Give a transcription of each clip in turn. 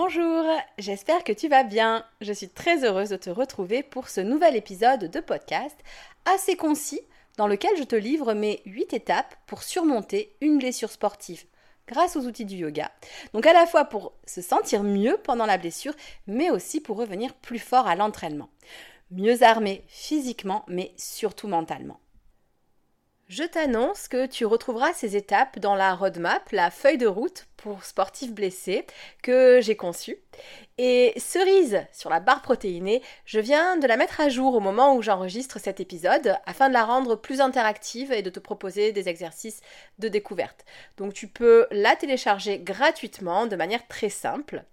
Bonjour, j'espère que tu vas bien. Je suis très heureuse de te retrouver pour ce nouvel épisode de podcast assez concis dans lequel je te livre mes 8 étapes pour surmonter une blessure sportive grâce aux outils du yoga. Donc à la fois pour se sentir mieux pendant la blessure, mais aussi pour revenir plus fort à l'entraînement. Mieux armé physiquement, mais surtout mentalement. Je t'annonce que tu retrouveras ces étapes dans la roadmap, la feuille de route pour sportifs blessés que j'ai conçue. Et cerise sur la barre protéinée, je viens de la mettre à jour au moment où j'enregistre cet épisode afin de la rendre plus interactive et de te proposer des exercices de découverte. Donc tu peux la télécharger gratuitement de manière très simple.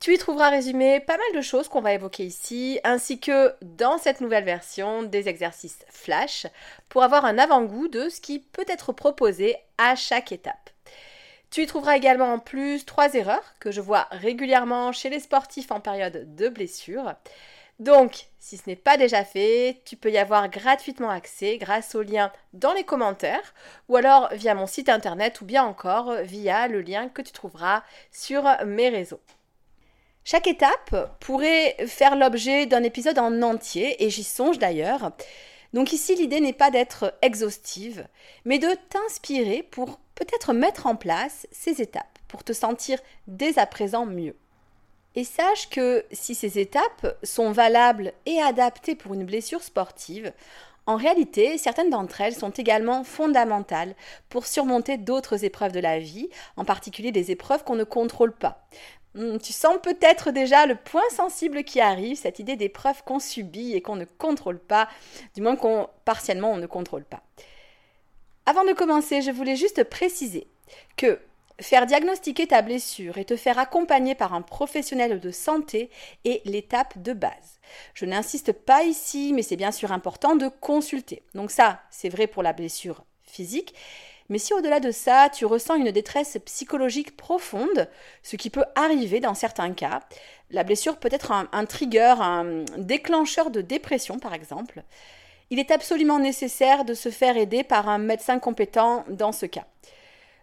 Tu y trouveras résumé pas mal de choses qu'on va évoquer ici, ainsi que dans cette nouvelle version des exercices flash pour avoir un avant-goût de ce qui peut être proposé à chaque étape. Tu y trouveras également en plus trois erreurs que je vois régulièrement chez les sportifs en période de blessure. Donc, si ce n'est pas déjà fait, tu peux y avoir gratuitement accès grâce au lien dans les commentaires ou alors via mon site internet ou bien encore via le lien que tu trouveras sur mes réseaux. Chaque étape pourrait faire l'objet d'un épisode en entier, et j'y songe d'ailleurs. Donc ici, l'idée n'est pas d'être exhaustive, mais de t'inspirer pour peut-être mettre en place ces étapes, pour te sentir dès à présent mieux. Et sache que si ces étapes sont valables et adaptées pour une blessure sportive, en réalité, certaines d'entre elles sont également fondamentales pour surmonter d'autres épreuves de la vie, en particulier des épreuves qu'on ne contrôle pas. Hmm, tu sens peut-être déjà le point sensible qui arrive, cette idée d'épreuve qu'on subit et qu'on ne contrôle pas, du moins qu'on partiellement on ne contrôle pas. Avant de commencer, je voulais juste préciser que faire diagnostiquer ta blessure et te faire accompagner par un professionnel de santé est l'étape de base. Je n'insiste pas ici, mais c'est bien sûr important de consulter. Donc ça, c'est vrai pour la blessure physique, mais si au-delà de ça, tu ressens une détresse psychologique profonde, ce qui peut arriver dans certains cas, la blessure peut être un, trigger, un déclencheur de dépression par exemple, il est absolument nécessaire de se faire aider par un médecin compétent dans ce cas.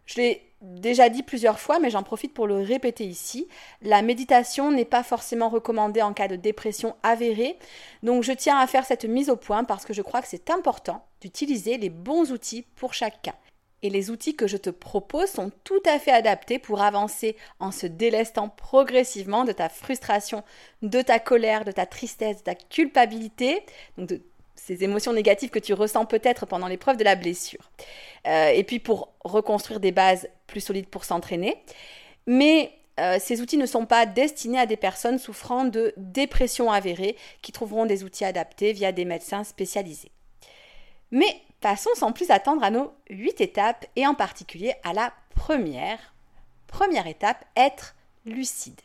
Je l'ai déjà dit plusieurs fois, mais j'en profite pour le répéter ici. La méditation n'est pas forcément recommandée en cas de dépression avérée, donc je tiens à faire cette mise au point parce que je crois que c'est important d'utiliser les bons outils pour chaque cas. Et les outils que je te propose sont tout à fait adaptés pour avancer en se délestant progressivement de ta frustration, de ta colère, de ta tristesse, de ta culpabilité, donc de ces émotions négatives que tu ressens peut-être pendant l'épreuve de la blessure. Euh, et puis pour reconstruire des bases plus solides pour s'entraîner. Mais euh, ces outils ne sont pas destinés à des personnes souffrant de dépression avérée qui trouveront des outils adaptés via des médecins spécialisés. Mais passons sans plus attendre à nos huit étapes et en particulier à la première. Première étape, être lucide.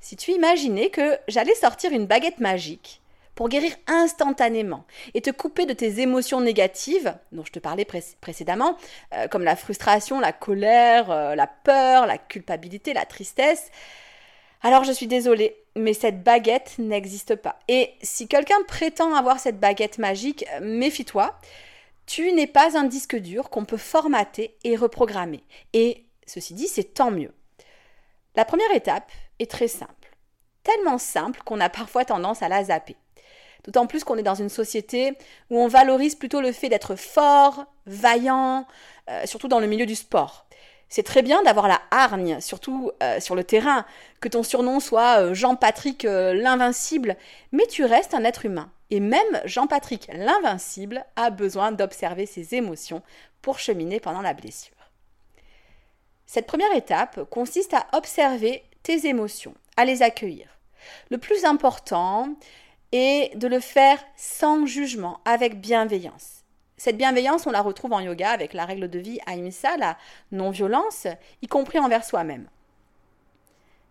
Si tu imaginais que j'allais sortir une baguette magique pour guérir instantanément et te couper de tes émotions négatives dont je te parlais précédemment, euh, comme la frustration, la colère, euh, la peur, la culpabilité, la tristesse, alors je suis désolée, mais cette baguette n'existe pas. Et si quelqu'un prétend avoir cette baguette magique, méfie-toi. Tu n'es pas un disque dur qu'on peut formater et reprogrammer. Et ceci dit, c'est tant mieux. La première étape est très simple. Tellement simple qu'on a parfois tendance à la zapper. D'autant plus qu'on est dans une société où on valorise plutôt le fait d'être fort, vaillant, euh, surtout dans le milieu du sport. C'est très bien d'avoir la hargne, surtout euh, sur le terrain, que ton surnom soit euh, Jean-Patrick euh, l'Invincible, mais tu restes un être humain. Et même Jean-Patrick l'Invincible a besoin d'observer ses émotions pour cheminer pendant la blessure. Cette première étape consiste à observer tes émotions, à les accueillir. Le plus important est de le faire sans jugement, avec bienveillance. Cette bienveillance, on la retrouve en yoga avec la règle de vie Ahimsa, la non-violence, y compris envers soi-même.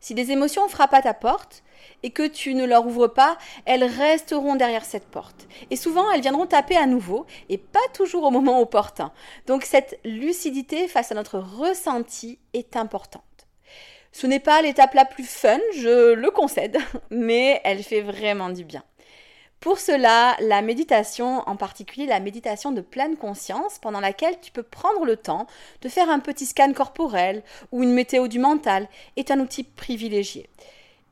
Si des émotions frappent à ta porte et que tu ne leur ouvres pas, elles resteront derrière cette porte. Et souvent, elles viendront taper à nouveau et pas toujours au moment opportun. Donc cette lucidité face à notre ressenti est importante. Ce n'est pas l'étape la plus fun, je le concède, mais elle fait vraiment du bien. Pour cela, la méditation, en particulier la méditation de pleine conscience, pendant laquelle tu peux prendre le temps de faire un petit scan corporel ou une météo du mental, est un outil privilégié.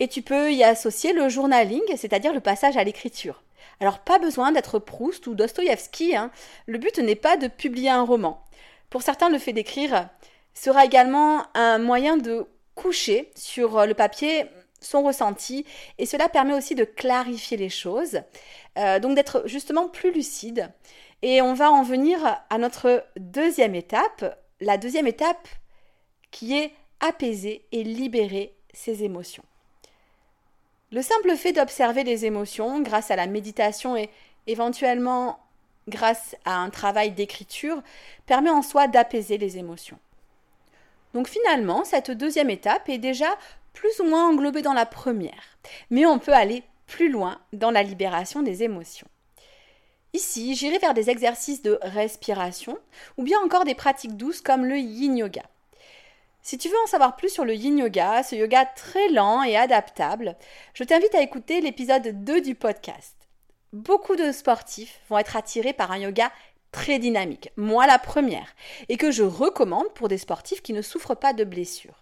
Et tu peux y associer le journaling, c'est-à-dire le passage à l'écriture. Alors pas besoin d'être Proust ou Dostoïevski, hein. le but n'est pas de publier un roman. Pour certains, le fait d'écrire sera également un moyen de coucher sur le papier son ressenti et cela permet aussi de clarifier les choses, euh, donc d'être justement plus lucide. Et on va en venir à notre deuxième étape, la deuxième étape qui est apaiser et libérer ses émotions. Le simple fait d'observer les émotions grâce à la méditation et éventuellement grâce à un travail d'écriture permet en soi d'apaiser les émotions. Donc finalement, cette deuxième étape est déjà plus ou moins englobée dans la première, mais on peut aller plus loin dans la libération des émotions. Ici, j'irai vers des exercices de respiration ou bien encore des pratiques douces comme le yin yoga. Si tu veux en savoir plus sur le yin yoga, ce yoga très lent et adaptable, je t'invite à écouter l'épisode 2 du podcast. Beaucoup de sportifs vont être attirés par un yoga très dynamique, moi la première, et que je recommande pour des sportifs qui ne souffrent pas de blessures.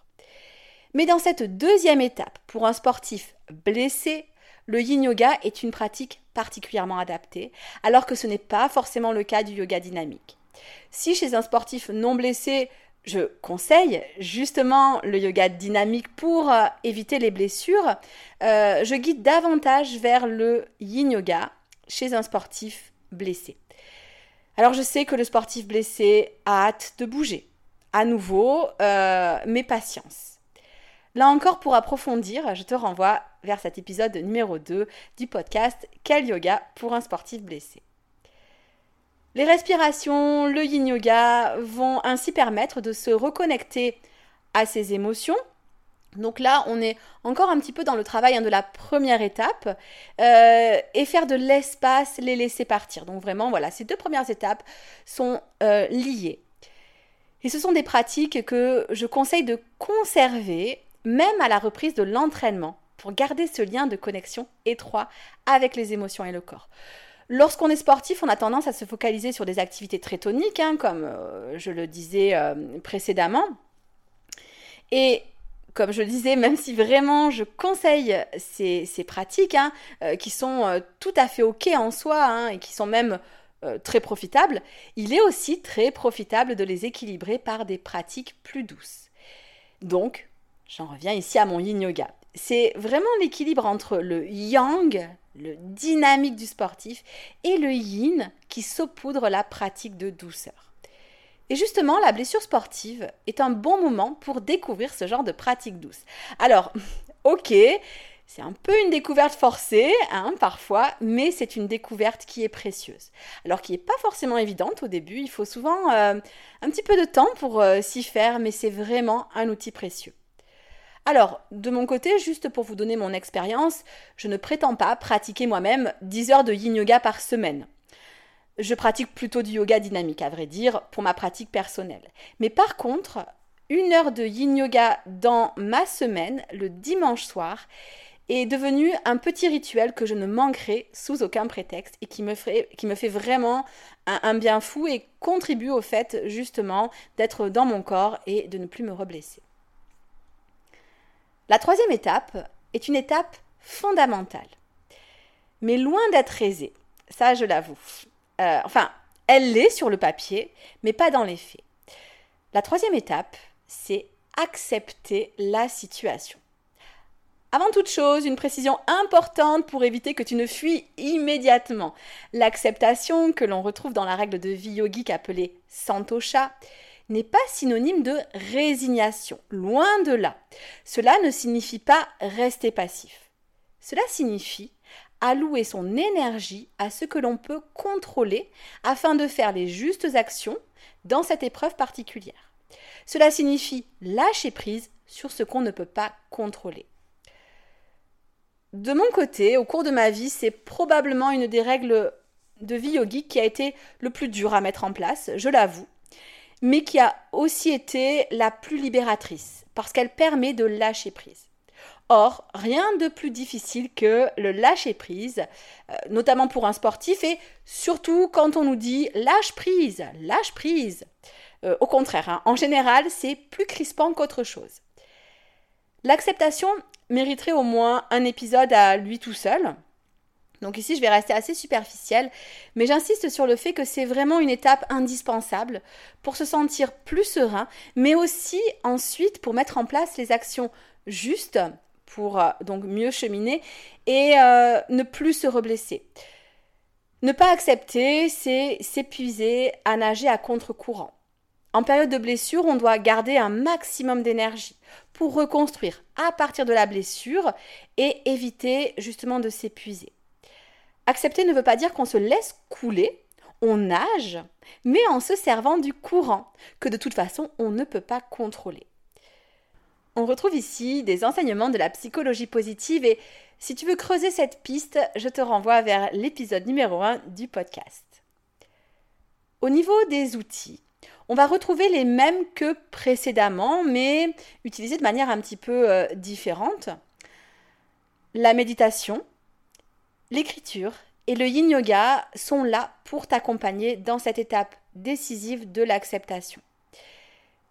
Mais dans cette deuxième étape, pour un sportif blessé, le yin yoga est une pratique particulièrement adaptée, alors que ce n'est pas forcément le cas du yoga dynamique. Si chez un sportif non blessé, je conseille justement le yoga dynamique pour euh, éviter les blessures, euh, je guide davantage vers le yin yoga chez un sportif blessé. Alors je sais que le sportif blessé a hâte de bouger. À nouveau, euh, mais patience. Là encore, pour approfondir, je te renvoie vers cet épisode numéro 2 du podcast Quel yoga pour un sportif blessé. Les respirations, le yin yoga vont ainsi permettre de se reconnecter à ses émotions. Donc là, on est encore un petit peu dans le travail hein, de la première étape euh, et faire de l'espace, les laisser partir. Donc vraiment, voilà, ces deux premières étapes sont euh, liées. Et ce sont des pratiques que je conseille de conserver même à la reprise de l'entraînement, pour garder ce lien de connexion étroit avec les émotions et le corps. Lorsqu'on est sportif, on a tendance à se focaliser sur des activités très toniques, hein, comme euh, je le disais euh, précédemment. Et comme je le disais, même si vraiment je conseille ces, pratiques, hein, euh, qui sont tout à fait OK en soi, hein, et qui sont même très profitables, il est aussi très profitable de les équilibrer par des pratiques plus douces. Donc, J'en reviens ici à mon yin yoga. C'est vraiment l'équilibre entre le yang, le dynamique du sportif, et le yin qui saupoudre la pratique de douceur. Et justement, la blessure sportive est un bon moment pour découvrir ce genre de pratique douce. Alors, ok, c'est un peu une découverte forcée, hein, parfois, mais c'est une découverte qui est précieuse. Alors qui n'est pas forcément évidente au début, il faut souvent euh, un petit peu de temps pour euh, s'y faire, mais c'est vraiment un outil précieux. Alors, de mon côté, juste pour vous donner mon expérience, je ne prétends pas pratiquer moi-même 10 heures de yin yoga par semaine. Je pratique plutôt du yoga dynamique, à vrai dire, pour ma pratique personnelle. Mais par contre, une heure de yin yoga dans ma semaine, le dimanche soir, est devenu un petit rituel que je ne manquerai sous aucun prétexte et qui me, fait vraiment un, un bien fou et contribue au fait justement d'être dans mon corps et de ne plus me reblesser. La troisième étape est une étape fondamentale, mais loin d'être aisée, ça je l'avoue. Euh, enfin, elle l'est sur le papier, mais pas dans les faits. La troisième étape, c'est accepter la situation. Avant toute chose, une précision importante pour éviter que tu ne fuis immédiatement. L'acceptation, que l'on retrouve dans la règle de vie yogique appelée Santosha, n'est pas synonyme de résignation. Loin de là. Cela ne signifie pas rester passif. Cela signifie allouer son énergie à ce que l'on peut contrôler afin de faire les justes actions dans cette épreuve particulière. Cela signifie lâcher prise sur ce qu'on ne peut pas contrôler. De mon côté, au cours de ma vie, c'est probablement une des règles de vie yogique qui a été le plus dur à mettre en place, je l'avoue, mais qui a aussi été la plus libératrice, parce qu'elle permet de lâcher prise. Or, rien de plus difficile que le lâcher prise, euh, notamment pour un sportif, et surtout quand on nous dit lâche prise, lâche prise. Euh, au contraire, hein, en général, c'est plus crispant qu'autre chose. L'acceptation mériterait au moins un épisode à lui tout seul. Donc ici, je vais rester assez superficielle, mais j'insiste sur le fait que c'est vraiment une étape indispensable pour se sentir plus serein, mais aussi ensuite pour mettre en place les actions justes pour euh, donc mieux cheminer et euh, ne plus se reblesser. Ne pas accepter, c'est s'épuiser à nager à contre-courant. En période de blessure, on doit garder un maximum d'énergie pour reconstruire à partir de la blessure et éviter justement de s'épuiser. Accepter ne veut pas dire qu'on se laisse couler, on nage, mais en se servant du courant, que de toute façon on ne peut pas contrôler. On retrouve ici des enseignements de la psychologie positive et si tu veux creuser cette piste, je te renvoie vers l'épisode numéro 1 du podcast. Au niveau des outils, on va retrouver les mêmes que précédemment, mais utilisés de manière un petit peu euh, différente. La méditation, l'écriture et le yin yoga sont là pour t'accompagner dans cette étape décisive de l'acceptation.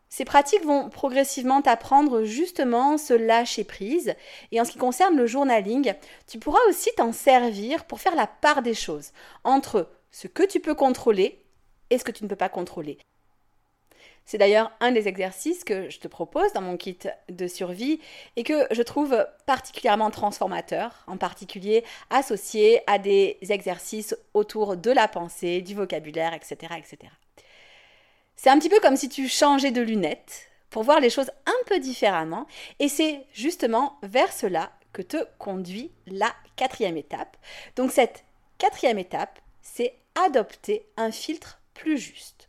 Ces pratiques vont progressivement t'apprendre justement ce lâcher prise. Et en ce qui concerne le journaling, tu pourras aussi t'en servir pour faire la part des choses entre ce que tu peux contrôler et ce que tu ne peux pas contrôler. C'est d'ailleurs un des exercices que je te propose dans mon kit de survie et que je trouve particulièrement transformateur, en particulier associé à des exercices autour de la pensée, du vocabulaire, etc. etc. C'est un petit peu comme si tu changeais de lunettes pour voir les choses un peu différemment et c'est justement vers cela que te conduit la quatrième étape. Donc cette quatrième étape, c'est adopter un filtre plus juste.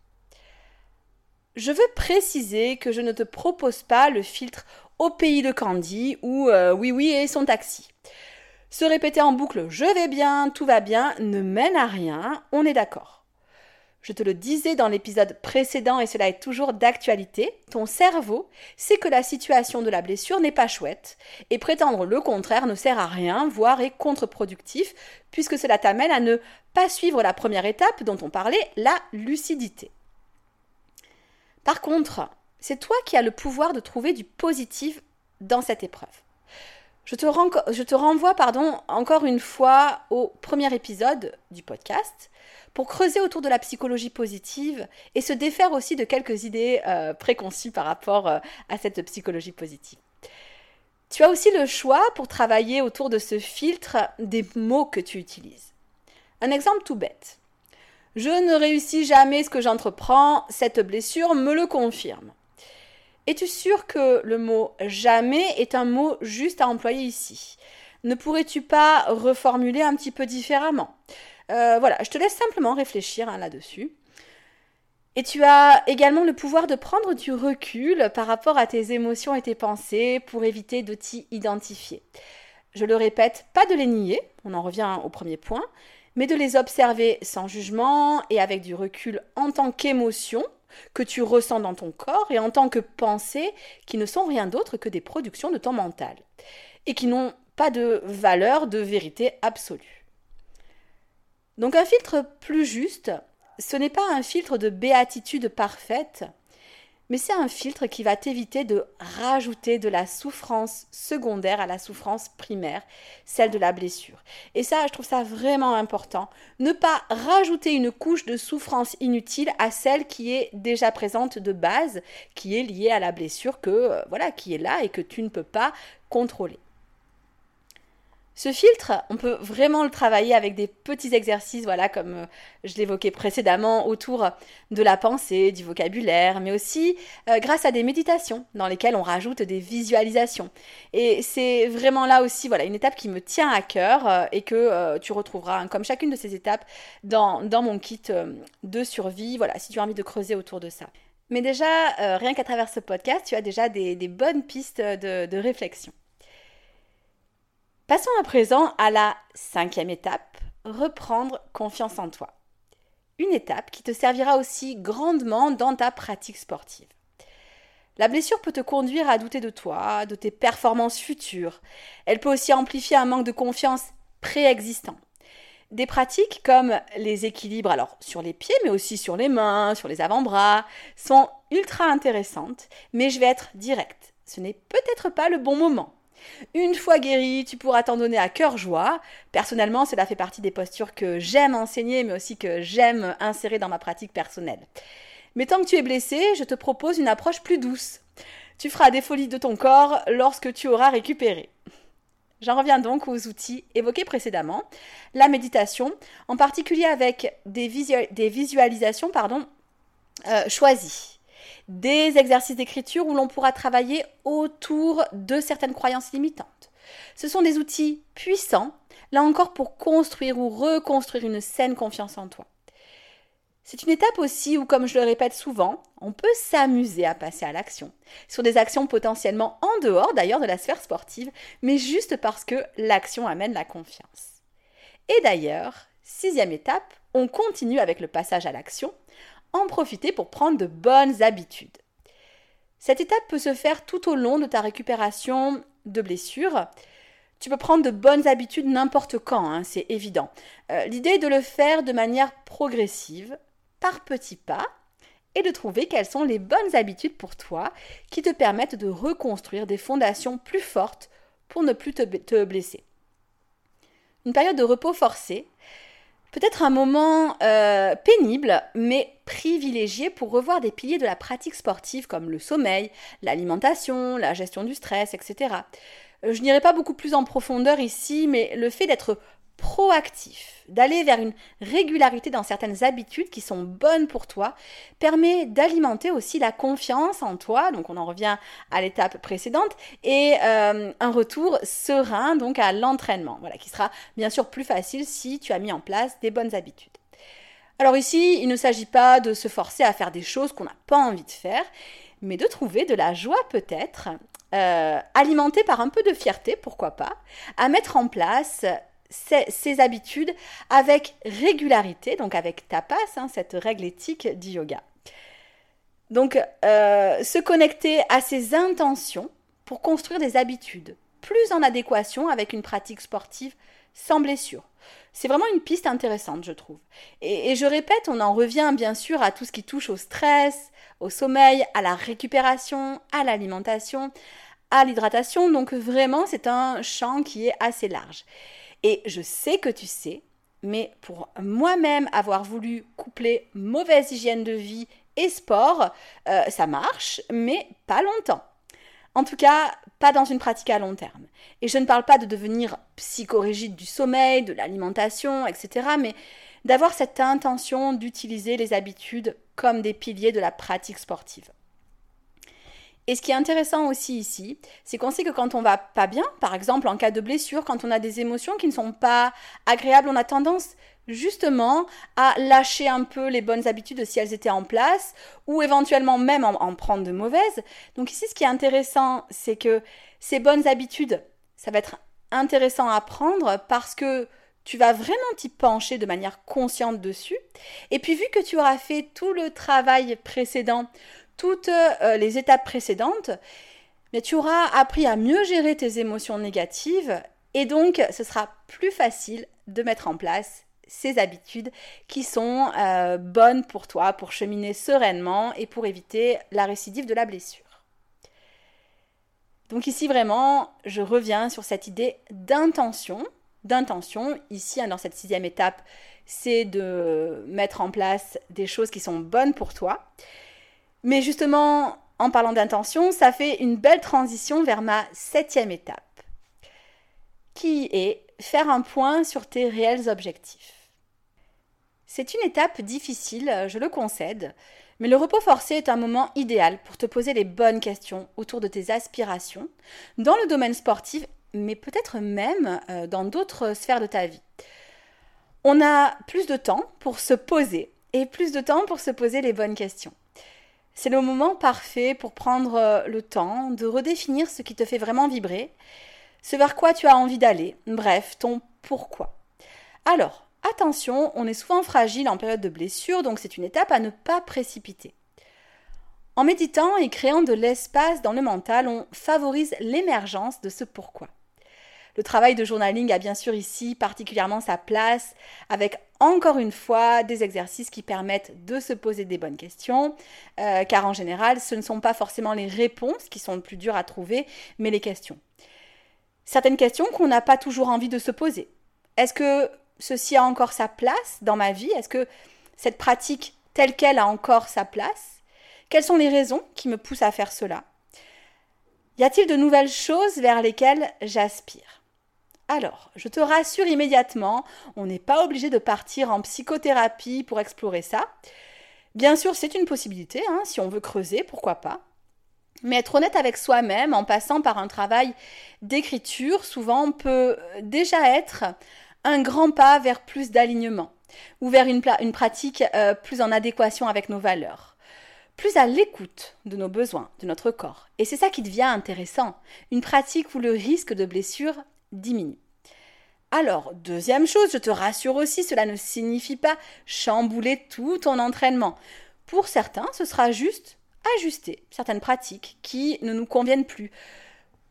Je veux préciser que je ne te propose pas le filtre au pays de Candy ou euh, oui oui et son taxi. Se répéter en boucle je vais bien, tout va bien ne mène à rien, on est d'accord. Je te le disais dans l'épisode précédent et cela est toujours d'actualité, ton cerveau sait que la situation de la blessure n'est pas chouette et prétendre le contraire ne sert à rien, voire est contre-productif puisque cela t'amène à ne pas suivre la première étape dont on parlait, la lucidité. Par contre, c'est toi qui as le pouvoir de trouver du positif dans cette épreuve. Je te, renvoie pardon, encore une fois au premier épisode du podcast pour creuser autour de la psychologie positive et se défaire aussi de quelques idées euh, préconçues par rapport euh, à cette psychologie positive. Tu as aussi le choix pour travailler autour de ce filtre des mots que tu utilises. Un exemple tout bête. Je ne réussis jamais ce que j'entreprends, cette blessure me le confirme. Es-tu sûr que le mot jamais est un mot juste à employer ici? Ne pourrais-tu pas reformuler un petit peu différemment? Euh, Voilà, je te laisse simplement réfléchir hein, là-dessus. Et tu as également le pouvoir de prendre du recul par rapport à tes émotions et tes pensées pour éviter de t'y identifier. Je le répète, pas de les nier, on en revient au premier point, mais de les observer sans jugement et avec du recul en tant qu'émotion que tu ressens dans ton corps et en tant que pensée qui ne sont rien d'autre que des productions de ton mental et qui n'ont pas de valeur de vérité absolue. Donc un filtre plus juste, ce n'est pas un filtre de béatitude parfaite, mais c'est un filtre qui va t'éviter de rajouter de la souffrance secondaire à la souffrance primaire, celle de la blessure. Et ça, je trouve ça vraiment important. Ne pas rajouter une couche de souffrance inutile à celle qui est déjà présente de base, qui est liée à la blessure que euh, voilà, qui est là et que tu ne peux pas contrôler. Ce filtre, on peut vraiment le travailler avec des petits exercices, voilà, comme euh, je l'évoquais précédemment, autour de la pensée, du vocabulaire, mais aussi euh, grâce à des méditations dans lesquelles on rajoute des visualisations. Et c'est vraiment là aussi, voilà, une étape qui me tient à cœur euh, et que tu retrouveras, hein, comme chacune de ces étapes, dans, mon kit de survie, voilà, si tu as envie de creuser autour de ça. Mais déjà, rien qu'à travers ce podcast, tu as déjà des, bonnes pistes de réflexion. Passons à présent à la cinquième étape, reprendre confiance en toi. Une étape qui te servira aussi grandement dans ta pratique sportive. La blessure peut te conduire à douter de toi, de tes performances futures. Elle peut aussi amplifier un manque de confiance préexistant. Des pratiques comme les équilibres, alors sur les pieds, mais aussi sur les mains, sur les avant-bras, sont ultra intéressantes, mais je vais être directe. Ce n'est peut-être pas le bon moment. Une fois guéri, tu pourras t'en donner à cœur joie. Personnellement, cela fait partie des postures que j'aime enseigner, mais aussi que j'aime insérer dans ma pratique personnelle. Mais tant que tu es blessé, je te propose une approche plus douce. Tu feras des folies de ton corps lorsque tu auras récupéré. J'en reviens donc aux outils évoqués précédemment. La méditation, en particulier avec des, visualisations pardon, euh, choisies des exercices d'écriture où l'on pourra travailler autour de certaines croyances limitantes. Ce sont des outils puissants, là encore pour construire ou reconstruire une saine confiance en toi. C'est une étape aussi où, comme je le répète souvent, on peut s'amuser à passer à l'action, sur des actions potentiellement en dehors d'ailleurs de la sphère sportive, mais juste parce que l'action amène la confiance. Et d'ailleurs, sixième étape, on continue avec le passage à l'action en profiter pour prendre de bonnes habitudes. Cette étape peut se faire tout au long de ta récupération de blessures. Tu peux prendre de bonnes habitudes n'importe quand, hein, c'est évident. Euh, l'idée est de le faire de manière progressive, par petits pas, et de trouver quelles sont les bonnes habitudes pour toi qui te permettent de reconstruire des fondations plus fortes pour ne plus te, te blesser. Une période de repos forcé, Peut-être un moment euh, pénible, mais privilégié pour revoir des piliers de la pratique sportive comme le sommeil, l'alimentation, la gestion du stress, etc. Euh, je n'irai pas beaucoup plus en profondeur ici, mais le fait d'être proactif, d'aller vers une régularité dans certaines habitudes qui sont bonnes pour toi, permet d'alimenter aussi la confiance en toi, donc on en revient à l'étape précédente, et euh, un retour serein donc à l'entraînement, voilà, qui sera bien sûr plus facile si tu as mis en place des bonnes habitudes. Alors ici, il ne s'agit pas de se forcer à faire des choses qu'on n'a pas envie de faire, mais de trouver de la joie peut-être, euh, alimentée par un peu de fierté, pourquoi pas, à mettre en place ces, habitudes avec régularité, donc avec tapas, hein, cette règle éthique du yoga. Donc, euh, se connecter à ses intentions pour construire des habitudes plus en adéquation avec une pratique sportive sans blessure. C'est vraiment une piste intéressante, je trouve. Et, je répète, on en revient bien sûr à tout ce qui touche au stress, au sommeil, à la récupération, à l'alimentation, à l'hydratation. Donc vraiment, c'est un champ qui est assez large. Et je sais que tu sais, mais pour moi-même avoir voulu coupler mauvaise hygiène de vie et sport, euh, ça marche, mais pas longtemps. En tout cas, pas dans une pratique à long terme. Et je ne parle pas de devenir psychorigide du sommeil, de l'alimentation, etc., mais d'avoir cette intention d'utiliser les habitudes comme des piliers de la pratique sportive. Et ce qui est intéressant aussi ici, c'est qu'on sait que quand on va pas bien, par exemple en cas de blessure, quand on a des émotions qui ne sont pas agréables, on a tendance justement à lâcher un peu les bonnes habitudes si elles étaient en place, ou éventuellement même en, en prendre de mauvaises. Donc ici, ce qui est intéressant, c'est que ces bonnes habitudes, ça va être intéressant à prendre parce que tu vas vraiment t'y pencher de manière consciente dessus. Et puis vu que tu auras fait tout le travail précédent toutes euh, les étapes précédentes, mais tu auras appris à mieux gérer tes émotions négatives et donc ce sera plus facile de mettre en place ces habitudes qui sont euh, bonnes pour toi, pour cheminer sereinement et pour éviter la récidive de la blessure. Donc ici vraiment, je reviens sur cette idée d'intention. D'intention, ici hein, dans cette sixième étape, c'est de mettre en place des choses qui sont bonnes pour toi. Mais justement, en parlant d'intention, ça fait une belle transition vers ma septième étape, qui est faire un point sur tes réels objectifs. C'est une étape difficile, je le concède, mais le repos forcé est un moment idéal pour te poser les bonnes questions autour de tes aspirations, dans le domaine sportif, mais peut-être même euh, dans d'autres sphères de ta vie. On a plus de temps pour se poser et plus de temps pour se poser les bonnes questions. C'est le moment parfait pour prendre euh, le temps de redéfinir ce qui te fait vraiment vibrer, ce vers quoi tu as envie d'aller, bref, ton pourquoi. Alors, attention, on est souvent fragile en période de blessure, donc c'est une étape à ne pas précipiter. En méditant et créant de l'espace dans le mental, on favorise l'émergence de ce pourquoi. Le travail de journaling a bien sûr ici particulièrement sa place, avec encore une fois des exercices qui permettent de se poser des bonnes questions, euh, car en général, ce ne sont pas forcément les réponses qui sont le plus dures à trouver, mais les questions. Certaines questions qu'on n'a pas toujours envie de se poser. Est-ce que ceci a encore sa place dans ma vie? Est-ce que cette pratique telle qu'elle a encore sa place? Quelles sont les raisons qui me poussent à faire cela? Y a-t-il de nouvelles choses vers lesquelles j'aspire? Alors, je te rassure immédiatement, on n'est pas obligé de partir en psychothérapie pour explorer ça. Bien sûr, c'est une possibilité, hein, si on veut creuser, pourquoi pas. Mais être honnête avec soi-même en passant par un travail d'écriture, souvent peut déjà être un grand pas vers plus d'alignement ou vers une, pratique euh, plus en adéquation avec nos valeurs, plus à l'écoute de nos besoins, de notre corps. Et c'est ça qui devient intéressant, une pratique où le risque de blessure diminue. Alors, deuxième chose, je te rassure aussi, cela ne signifie pas chambouler tout ton entraînement. Pour certains, ce sera juste ajuster certaines pratiques qui ne nous conviennent plus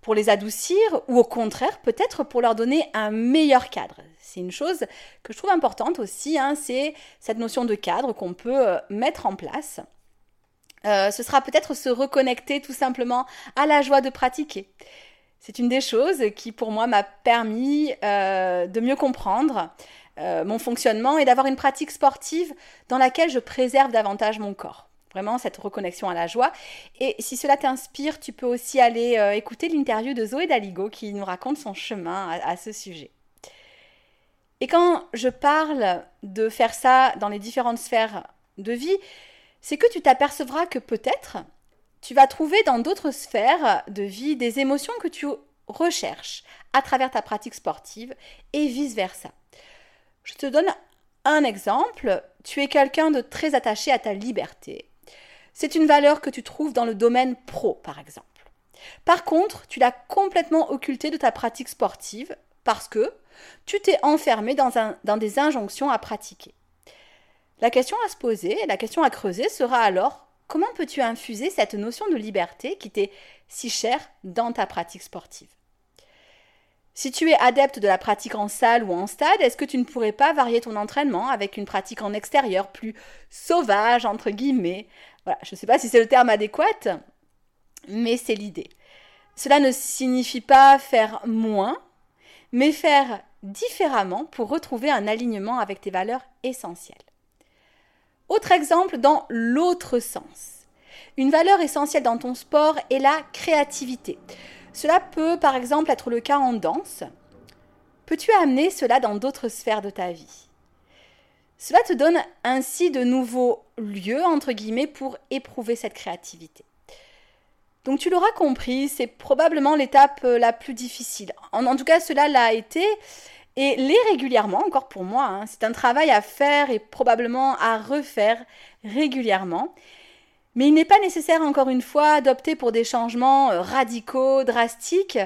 pour les adoucir ou au contraire peut-être pour leur donner un meilleur cadre. C'est une chose que je trouve importante aussi, hein, c'est cette notion de cadre qu'on peut euh, mettre en place. Euh, ce sera peut-être se reconnecter tout simplement à la joie de pratiquer. C'est une des choses qui, pour moi, m'a permis euh, de mieux comprendre euh, mon fonctionnement et d'avoir une pratique sportive dans laquelle je préserve davantage mon corps. Vraiment, cette reconnexion à la joie. Et si cela t'inspire, tu peux aussi aller euh, écouter l'interview de Zoé Daligo qui nous raconte son chemin à ce sujet. Et quand je parle de faire ça dans les différentes sphères de vie, c'est que tu t'apercevras que peut-être tu vas trouver dans d'autres sphères de vie des émotions que tu recherches à travers ta pratique sportive et vice-versa. Je te donne un exemple. Tu es quelqu'un de très attaché à ta liberté. C'est une valeur que tu trouves dans le domaine pro, par exemple. Par contre, tu l'as complètement occultée de ta pratique sportive parce que tu t'es enfermé dans, des injonctions à pratiquer. La question à se poser, la question à creuser sera alors Comment peux-tu infuser cette notion de liberté qui t'est si chère dans ta pratique sportive? Si tu es adepte de la pratique en salle ou en stade, est-ce que tu ne pourrais pas varier ton entraînement avec une pratique en extérieur plus sauvage, entre guillemets? Je ne sais pas si c'est le terme adéquat, mais c'est l'idée. Cela ne signifie pas faire moins, mais faire différemment pour retrouver un alignement avec tes valeurs essentielles. Autre exemple dans l'autre sens. Une valeur essentielle dans ton sport est la créativité. Cela peut par exemple être le cas en danse. Peux-tu amener cela dans d'autres sphères de ta vie? Cela te donne ainsi de nouveaux lieux, entre guillemets, pour éprouver cette créativité. Donc tu l'auras compris, c'est probablement l'étape la plus difficile. En, en tout cas, cela l'a été. Et les régulièrement, encore pour moi, hein, c'est un travail à faire et probablement à refaire régulièrement. Mais il n'est pas nécessaire, encore une fois, d'opter pour des changements euh, radicaux, drastiques.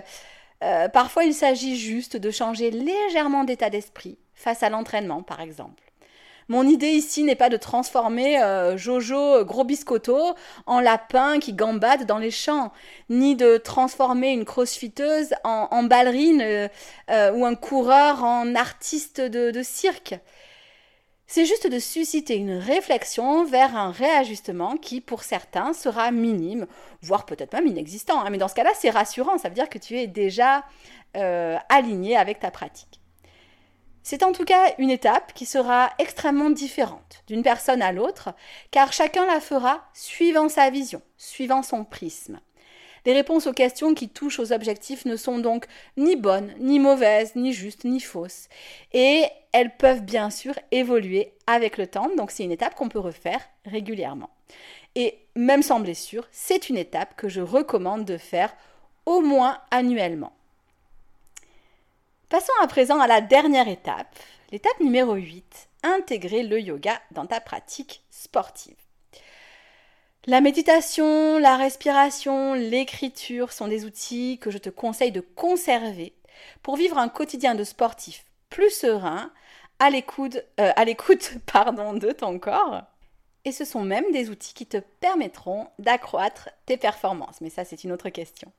Euh, parfois, il s'agit juste de changer légèrement d'état d'esprit face à l'entraînement, par exemple. Mon idée ici n'est pas de transformer euh, Jojo Gros Biscotto en lapin qui gambade dans les champs, ni de transformer une crossfiteuse en, ballerine euh, euh, ou un coureur en artiste de, cirque. c'est juste de susciter une réflexion vers un réajustement qui, pour certains, sera minime, voire peut-être même inexistant. Hein. Mais dans ce cas-là, c'est rassurant, ça veut dire que tu es déjà euh, aligné avec ta pratique. C'est en tout cas une étape qui sera extrêmement différente d'une personne à l'autre, car chacun la fera suivant sa vision, suivant son prisme. Les réponses aux questions qui touchent aux objectifs ne sont donc ni bonnes, ni mauvaises, ni justes, ni fausses. Et elles peuvent bien sûr évoluer avec le temps, donc c'est une étape qu'on peut refaire régulièrement. Et même sans blessure, c'est une étape que je recommande de faire au moins annuellement. Passons à présent à la dernière étape, l'étape numéro 8, intégrer le yoga dans ta pratique sportive. La méditation, la respiration, l'écriture sont des outils que je te conseille de conserver pour vivre un quotidien de sportif plus serein, à l'écoute, euh, de ton corps. Et ce sont même des outils qui te permettront d'accroître tes performances. Mais ça, c'est une autre question.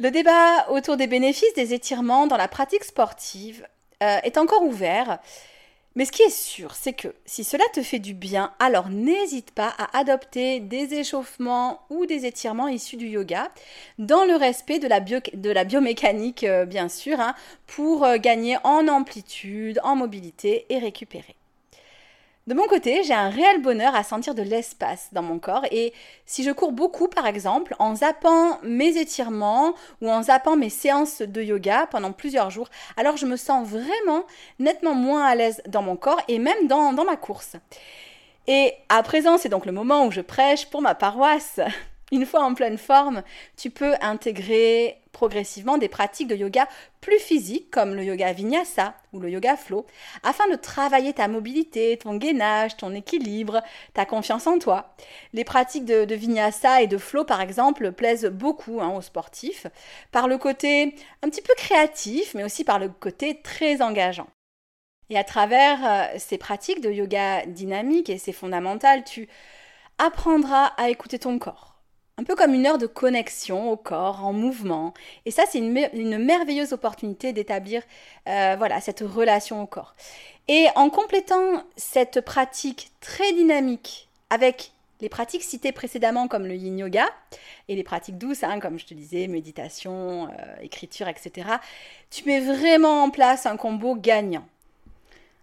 Le débat autour des bénéfices des étirements dans la pratique sportive euh, est encore ouvert mais ce qui est sûr, c'est que si cela te fait du bien, alors n'hésite pas à adopter des échauffements ou des étirements issus du yoga, dans le respect de la, de la biomécanique, euh, bien sûr, hein, pour euh, gagner en amplitude, en mobilité et récupérer. De mon côté, j'ai un réel bonheur à sentir de l'espace dans mon corps et si je cours beaucoup par exemple, en zappant mes étirements ou en zappant mes séances de yoga pendant plusieurs jours, alors je me sens vraiment nettement moins à l'aise dans mon corps et même dans, ma course. Et à présent, c'est donc le moment où je prêche pour ma paroisse. Une fois en pleine forme, tu peux intégrer progressivement des pratiques de yoga plus physiques comme le yoga vinyasa ou le yoga flow afin de travailler ta mobilité, ton gainage, ton équilibre, ta confiance en toi. Les pratiques de, vinyasa et de flow par exemple plaisent beaucoup hein, aux sportifs par le côté un petit peu créatif mais aussi par le côté très engageant. Et à travers euh, ces pratiques de yoga dynamique et ces fondamentales, tu apprendras à écouter ton corps un peu comme une heure de connexion au corps, en mouvement. Et ça, c'est une, merveilleuse opportunité d'établir euh, voilà, cette relation au corps. Et en complétant cette pratique très dynamique avec les pratiques citées précédemment comme le yin yoga et les pratiques douces, hein, comme je te disais, méditation, euh, écriture, etc., tu mets vraiment en place un combo gagnant.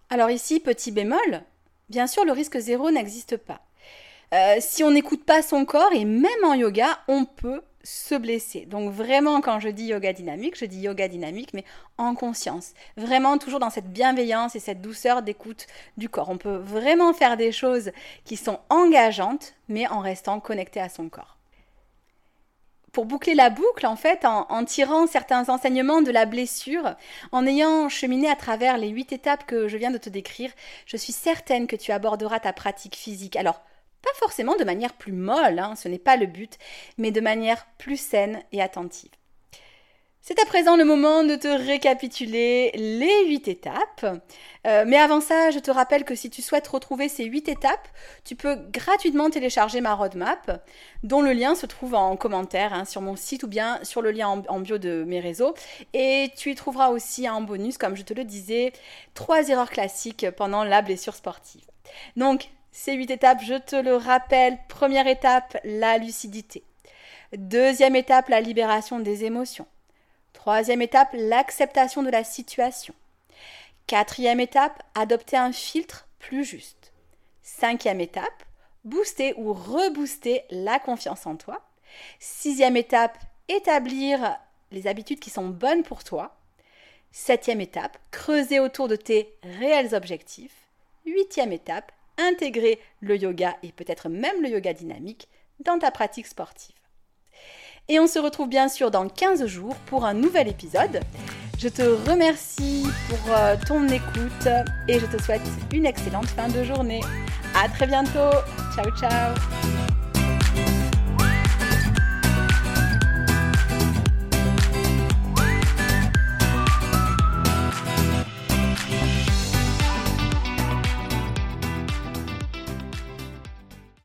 Alors ici, petit bémol, bien sûr, le risque zéro n'existe pas. Euh, si on n'écoute pas son corps, et même en yoga, on peut se blesser. Donc vraiment, quand je dis yoga dynamique, je dis yoga dynamique, mais en conscience. Vraiment toujours dans cette bienveillance et cette douceur d'écoute du corps. On peut vraiment faire des choses qui sont engageantes, mais en restant connecté à son corps. Pour boucler la boucle, en fait, en, en, tirant certains enseignements de la blessure, en ayant cheminé à travers les huit étapes que je viens de te décrire, je suis certaine que tu aborderas ta pratique physique. Alors, pas forcément de manière plus molle, hein, ce n'est pas le but, mais de manière plus saine et attentive. C'est à présent le moment de te récapituler les huit étapes. Euh, mais avant ça, je te rappelle que si tu souhaites retrouver ces huit étapes, tu peux gratuitement télécharger ma roadmap, dont le lien se trouve en commentaire hein, sur mon site ou bien sur le lien en, bio de mes réseaux. Et tu y trouveras aussi en bonus, comme je te le disais, trois erreurs classiques pendant la blessure sportive. Donc, ces huit étapes, je te le rappelle. Première étape, la lucidité. Deuxième étape, la libération des émotions. Troisième étape, l'acceptation de la situation. Quatrième étape, adopter un filtre plus juste. Cinquième étape, booster ou rebooster la confiance en toi. Sixième étape, établir les habitudes qui sont bonnes pour toi. Septième étape, creuser autour de tes réels objectifs. Huitième étape, intégrer le yoga et peut-être même le yoga dynamique dans ta pratique sportive. Et on se retrouve bien sûr dans 15 jours pour un nouvel épisode. Je te remercie pour euh, ton écoute et je te souhaite une excellente fin de journée. À très bientôt. Ciao ciao.